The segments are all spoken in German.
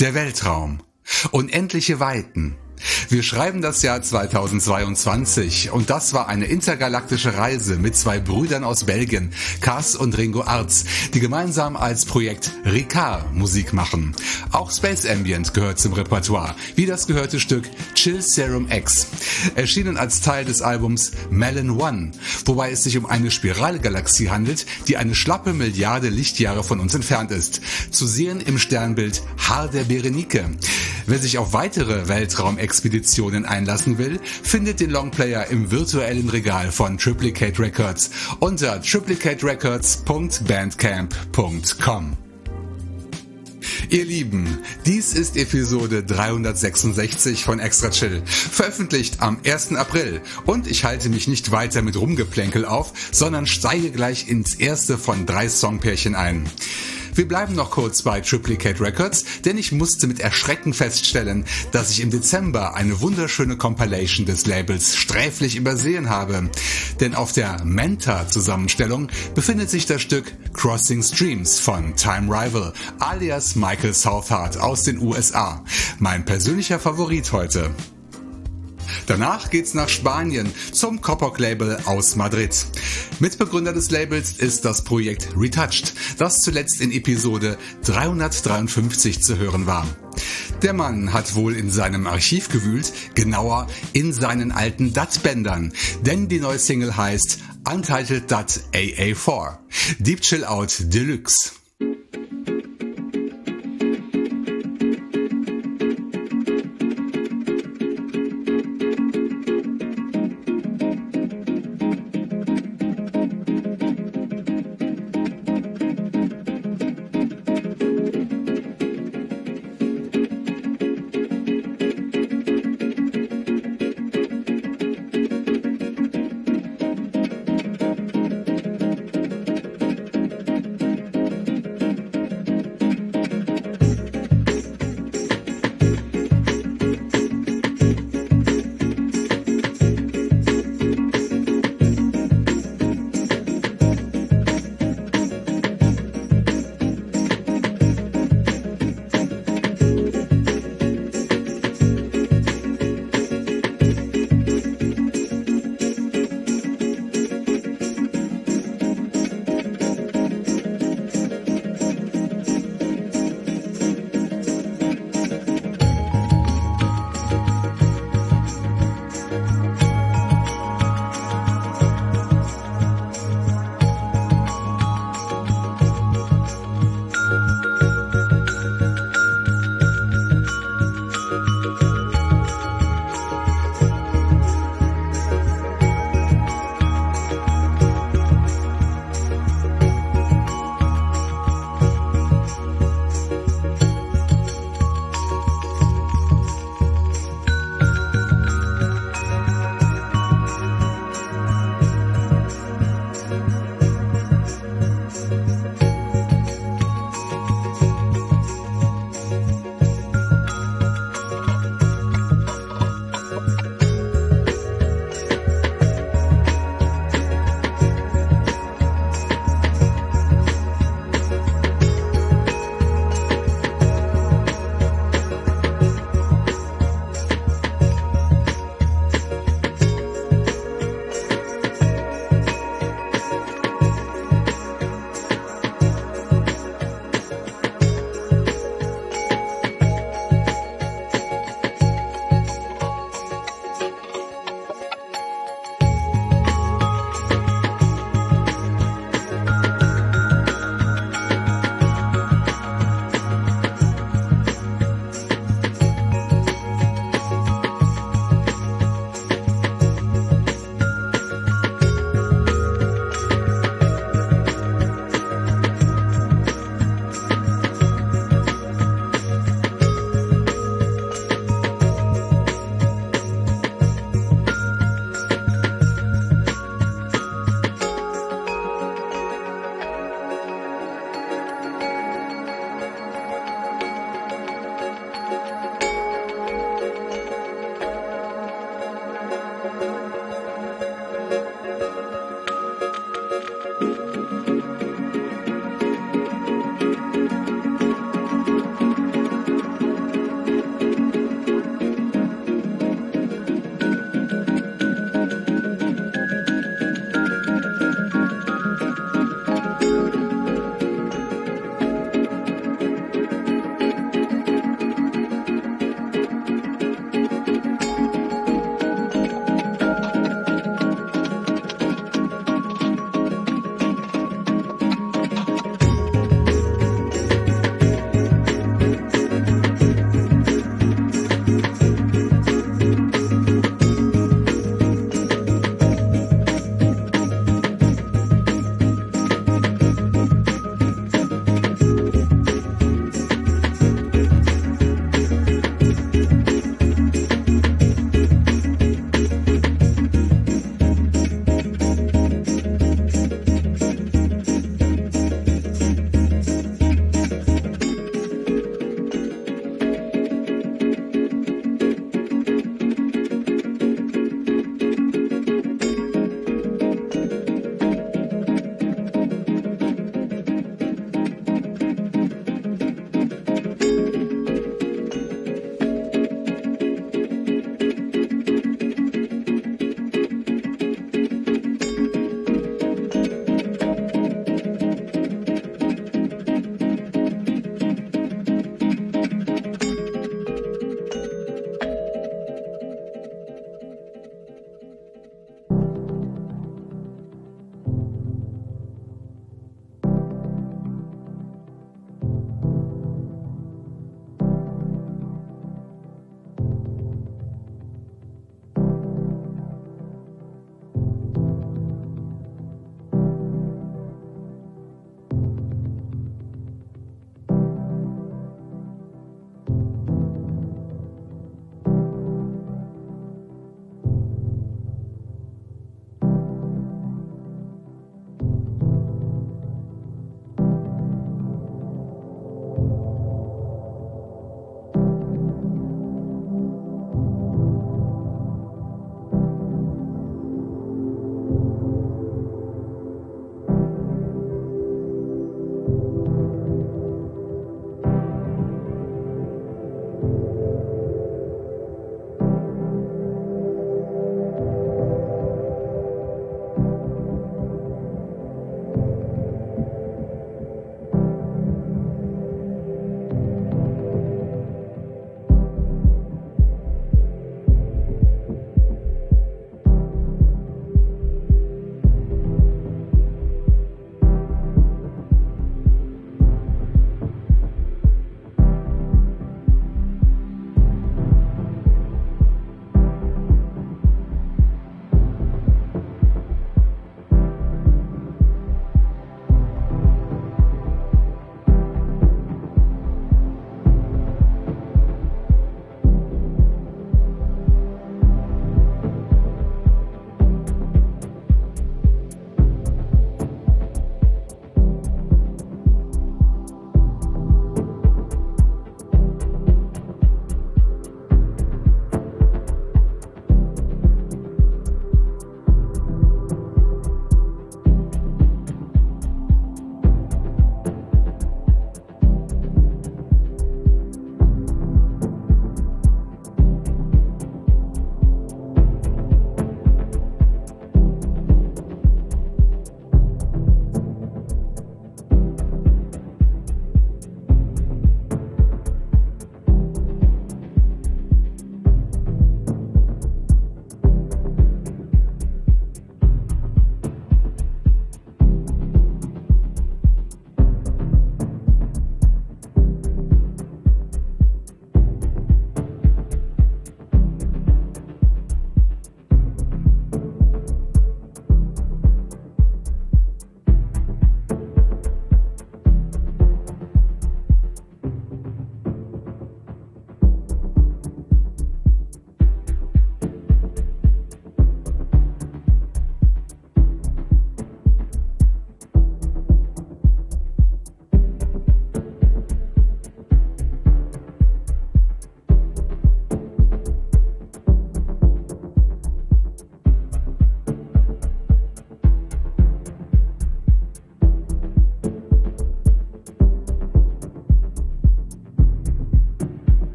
Der Weltraum. Unendliche Weiten. Wir schreiben das Jahr 2022 und das war eine intergalaktische Reise mit zwei Brüdern aus Belgien, Cass und Ringo Arz, die gemeinsam als Projekt Ricard Musik machen. Auch Space Ambient gehört zum Repertoire, wie das gehörte Stück Chill Serum X, erschienen als Teil des Albums Melon One, wobei es sich um eine Spiralgalaxie handelt, die eine schlappe Milliarde Lichtjahre von uns entfernt ist. Zu sehen im Sternbild Haar der Berenike. Wer sich auf weitere Weltraumexpeditionen einlassen will, findet den Longplayer im virtuellen Regal von Triplicate Records unter triplicaterecords.bandcamp.com. Ihr Lieben, dies ist Episode 366 von Extra Chill, veröffentlicht am 1. April und ich halte mich nicht weiter mit Rumgeplänkel auf, sondern steige gleich ins erste von drei Songpärchen ein. Wir bleiben noch kurz bei Triplicate Records, denn ich musste mit Erschrecken feststellen, dass ich im Dezember eine wunderschöne Compilation des Labels sträflich übersehen habe. Denn auf der Menta-Zusammenstellung befindet sich das Stück Crossing Streams von Time Rival alias Michael Southard aus den USA. Mein persönlicher Favorit heute. Danach geht's nach Spanien zum Coppock Label aus Madrid. Mitbegründer des Labels ist das Projekt Retouched, das zuletzt in Episode 353 zu hören war. Der Mann hat wohl in seinem Archiv gewühlt, genauer in seinen alten DAT-Bändern, denn die neue Single heißt Untitled DAT AA4, Deep Chill Out Deluxe.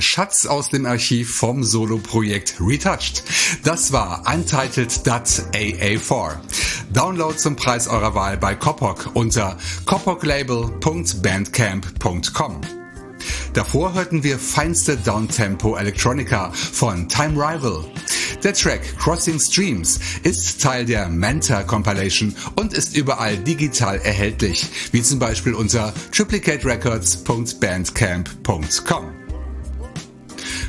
Ein Schatz aus dem Archiv vom Solo-Projekt Retouched. Das war Untitled.aa4. Download zum Preis eurer Wahl bei Kopok unter kopoklabel.bandcamp.com. Davor hörten wir feinste Downtempo Electronica von Time Rival. Der Track Crossing Streams ist Teil der Manta Compilation und ist überall digital erhältlich, wie zum Beispiel unter triplicaterecords.bandcamp.com.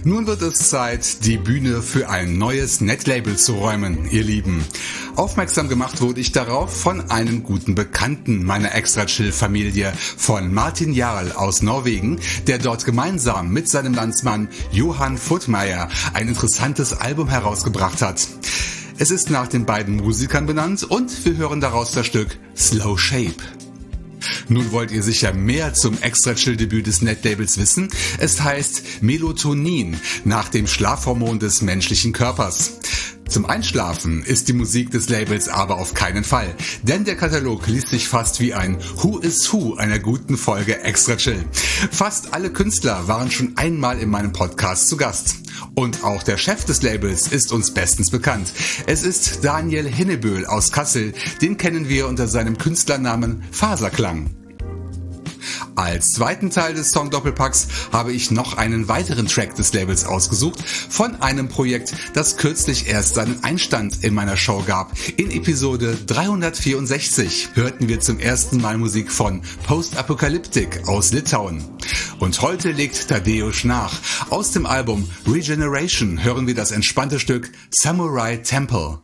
Nun wird es Zeit, die Bühne für ein neues Netlabel zu räumen, ihr Lieben. Aufmerksam gemacht wurde ich darauf von einem guten Bekannten meiner Extra Chill Familie, von Martin Jarl aus Norwegen, der dort gemeinsam mit seinem Landsmann Johann Futtmeier ein interessantes Album herausgebracht hat. Es ist nach den beiden Musikern benannt und wir hören daraus das Stück Slow Shape. Nun wollt ihr sicher mehr zum extra chill Debüt des Netlabels wissen. Es heißt Melatonin, nach dem Schlafhormon des menschlichen Körpers. Zum Einschlafen ist die Musik des Labels aber auf keinen Fall, denn der Katalog liest sich fast wie ein Who is Who einer guten Folge Extra Chill. Fast alle Künstler waren schon einmal in meinem Podcast zu Gast. Und auch der Chef des Labels ist uns bestens bekannt. Es ist Daniel Hinneböhl aus Kassel, den kennen wir unter seinem Künstlernamen Faserklang. Als zweiten Teil des Song Doppelpacks habe ich noch einen weiteren Track des Labels ausgesucht von einem Projekt, das kürzlich erst seinen Einstand in meiner Show gab. In Episode 364 hörten wir zum ersten Mal Musik von Post Apocalyptic aus Litauen. Und heute legt Tadeusz nach. Aus dem Album Regeneration hören wir das entspannte Stück Samurai Temple.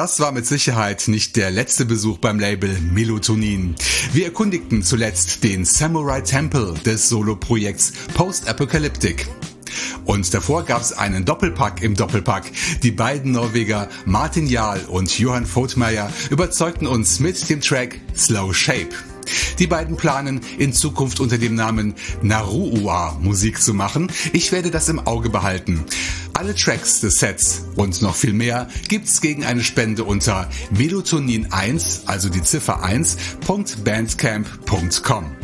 Das war mit Sicherheit nicht der letzte Besuch beim Label Melatonin. Wir erkundigten zuletzt den Samurai Temple des Solo-Projekts Post Apocalyptic. Und davor gab's einen Doppelpack im Doppelpack. Die beiden Norweger Martin Jahl und Johann Vogtmeier überzeugten uns mit dem Track Slow Shape. Die beiden planen in Zukunft unter dem Namen Naruua Musik zu machen. Ich werde das im Auge behalten. Alle Tracks des Sets und noch viel mehr gibt's gegen eine Spende unter melatonin1, also die Ziffer 1.bandcamp.com.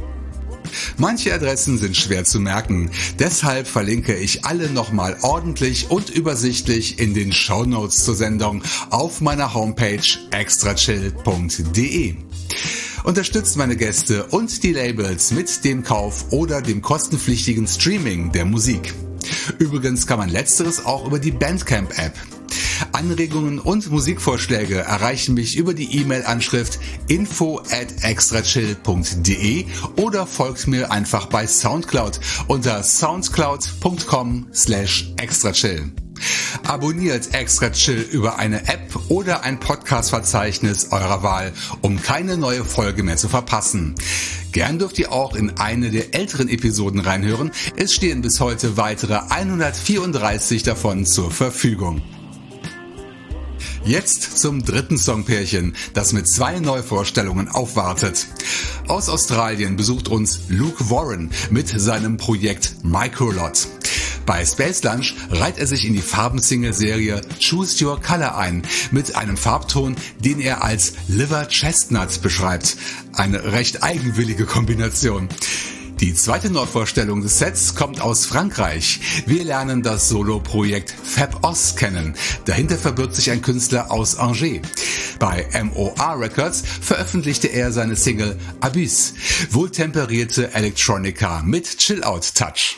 Manche Adressen sind schwer zu merken, deshalb verlinke ich alle nochmal ordentlich und übersichtlich in den Show Notes zur Sendung auf meiner Homepage extrachill.de. Unterstützt meine Gäste und die Labels mit dem Kauf oder dem kostenpflichtigen Streaming der Musik. Übrigens kann man letzteres auch über die Bandcamp-App. Anregungen und Musikvorschläge erreichen mich über die E-Mail-Anschrift info at extrachill.de oder folgt mir einfach bei Soundcloud unter soundcloud.com slash extrachill. Abonniert Extra Chill über eine App oder ein Podcast-Verzeichnis eurer Wahl, um keine neue Folge mehr zu verpassen. Gern dürft ihr auch in eine der älteren Episoden reinhören. Es stehen bis heute weitere 134 davon zur Verfügung. Jetzt zum dritten Songpärchen, das mit zwei Neuvorstellungen aufwartet. Aus Australien besucht uns Luke Warren mit seinem Projekt Microlot. Bei Space Lunch reiht er sich in die Farbensingle-Serie Choose Your Color ein, mit einem Farbton, den er als Liver Chestnut beschreibt. Eine recht eigenwillige Kombination. Die zweite Neuvorstellung des Sets kommt aus Frankreich. Wir lernen das Solo-Projekt Fab Oz kennen. Dahinter verbirgt sich ein Künstler aus Angers. Bei MOR Records veröffentlichte er seine Single Abyss, wohltemperierte Electronica mit Chill-Out-Touch.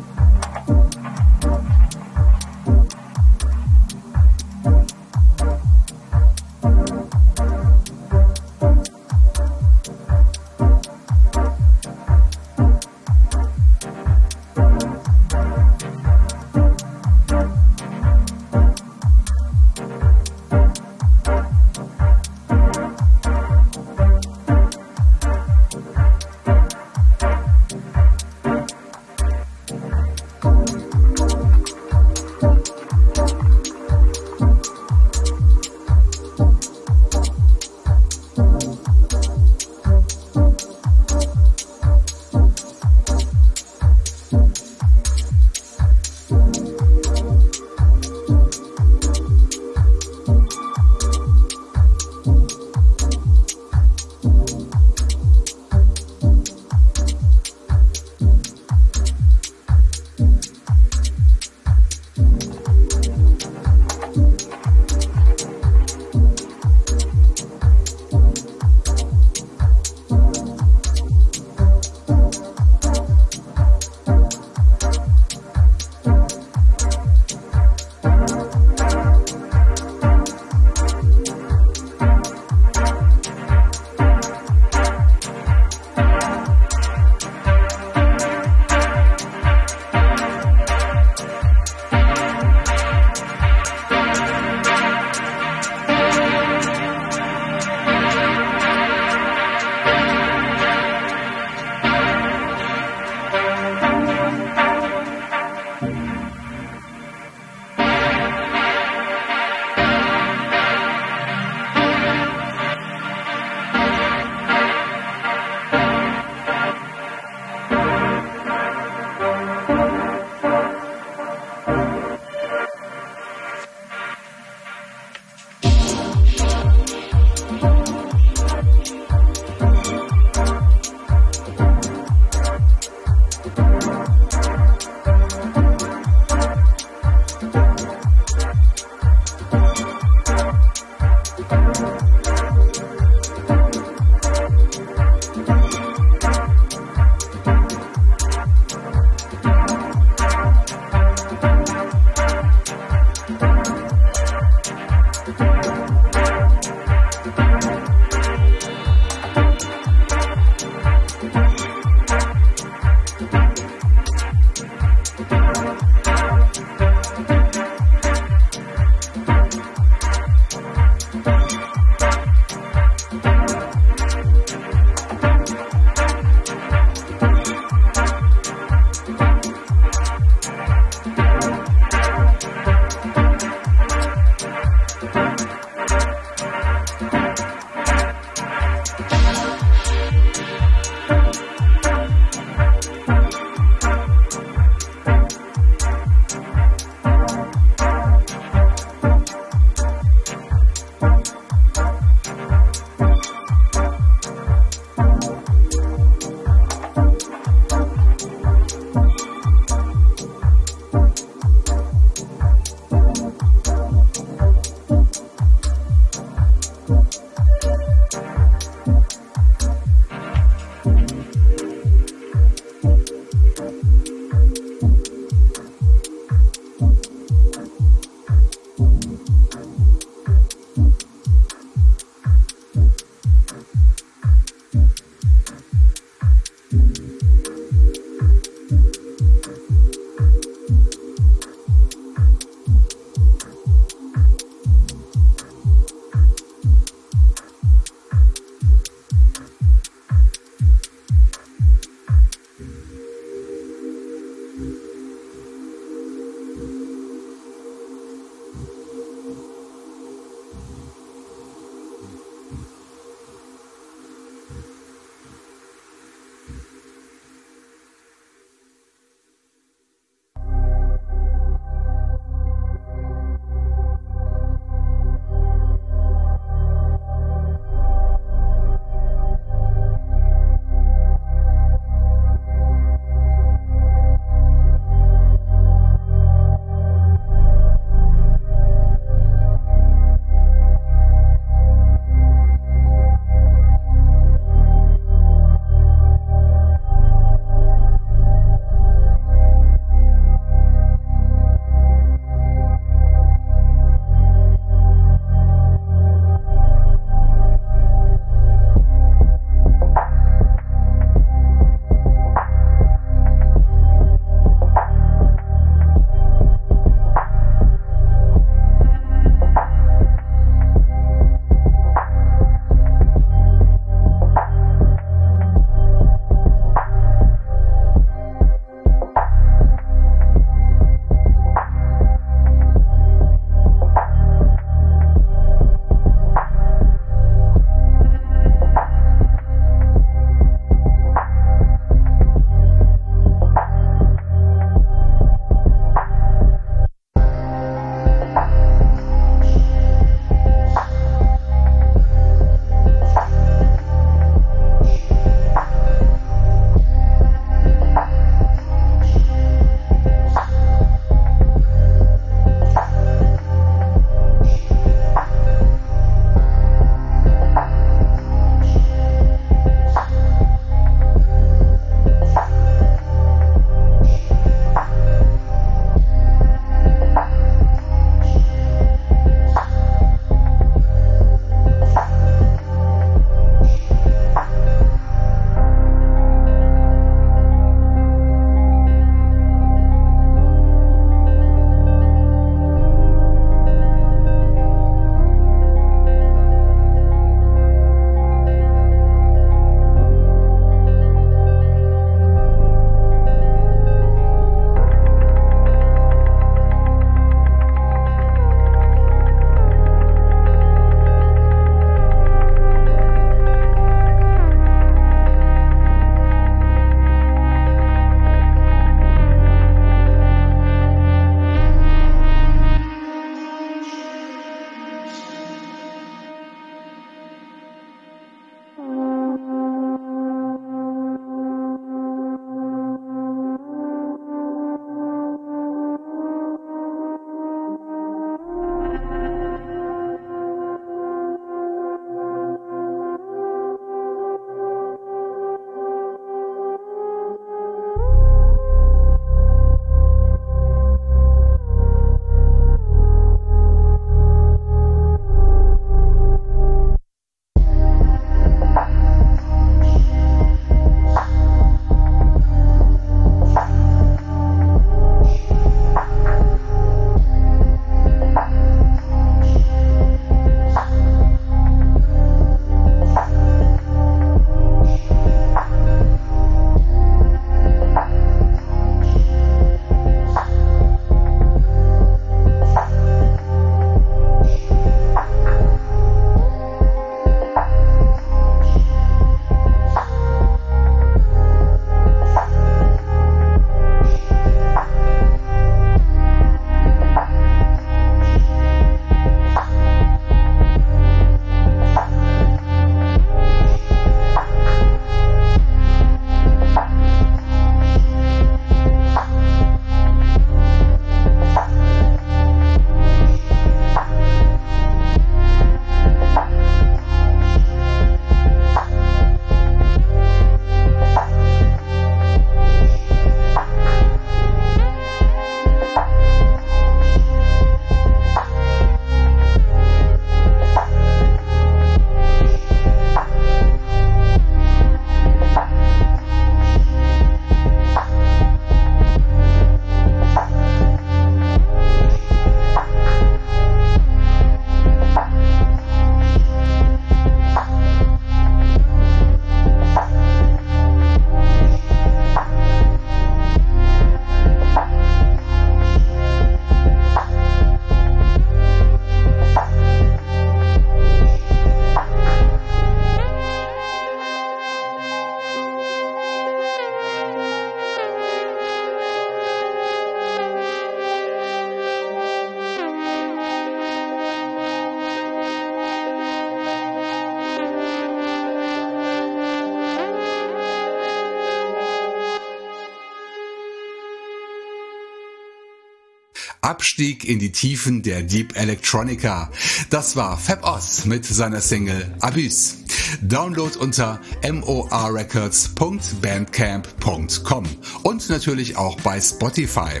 Abstieg in die Tiefen der Deep Electronica. Das war Fab Oz mit seiner Single Abyss. Download unter morrecords.bandcamp.com und natürlich auch bei Spotify.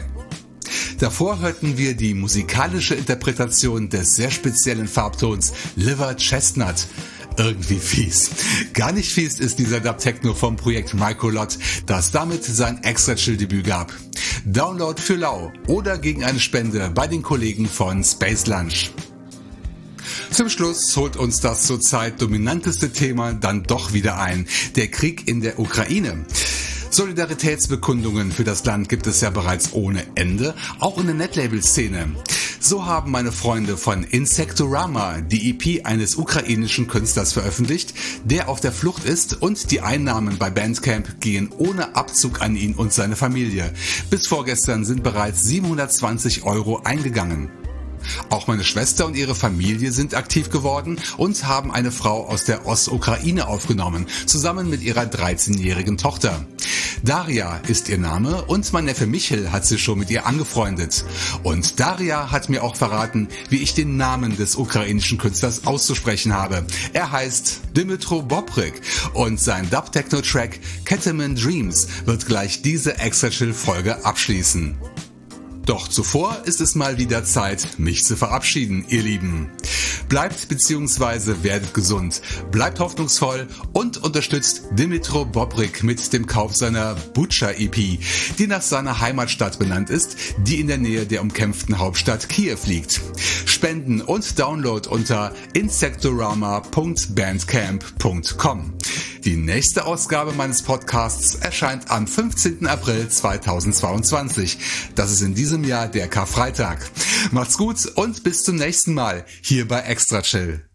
Davor hörten wir die musikalische Interpretation des sehr speziellen Farbtons Liver Chestnut irgendwie fies. Gar nicht fies ist dieser Dub Techno vom Projekt Microlot, das damit sein extra Chill Debüt gab. Download für lau oder gegen eine Spende bei den Kollegen von Space Lunch. Zum Schluss holt uns das zurzeit dominanteste Thema dann doch wieder ein. Der Krieg in der Ukraine. Solidaritätsbekundungen für das Land gibt es ja bereits ohne Ende, auch in der Netlabel-Szene. So haben meine Freunde von Insectorama die EP eines ukrainischen Künstlers veröffentlicht, der auf der Flucht ist und die Einnahmen bei Bandcamp gehen ohne Abzug an ihn und seine Familie. Bis vorgestern sind bereits 720 Euro eingegangen. Auch meine Schwester und ihre Familie sind aktiv geworden und haben eine Frau aus der Ostukraine aufgenommen, zusammen mit ihrer 13-jährigen Tochter. Daria ist ihr Name und mein Neffe Michel hat sich schon mit ihr angefreundet. Und Daria hat mir auch verraten, wie ich den Namen des ukrainischen Künstlers auszusprechen habe. Er heißt Dimitro Bobrik und sein Dub-Techno-Track Ketamine Dreams wird gleich diese Extra-Chill-Folge abschließen. Doch zuvor ist es mal wieder Zeit, mich zu verabschieden, ihr Lieben. Bleibt bzw. werdet gesund, bleibt hoffnungsvoll und unterstützt Dimitro Bobrik mit dem Kauf seiner Butcher EP, die nach seiner Heimatstadt benannt ist, die in der Nähe der umkämpften Hauptstadt Kiew liegt. Spenden und Download unter insectorama.bandcamp.com. Die nächste Ausgabe meines Podcasts erscheint am 15. April 2022. Das ist in diesem Jahr der Karfreitag. Macht's gut und bis zum nächsten Mal hier bei Extra Chill.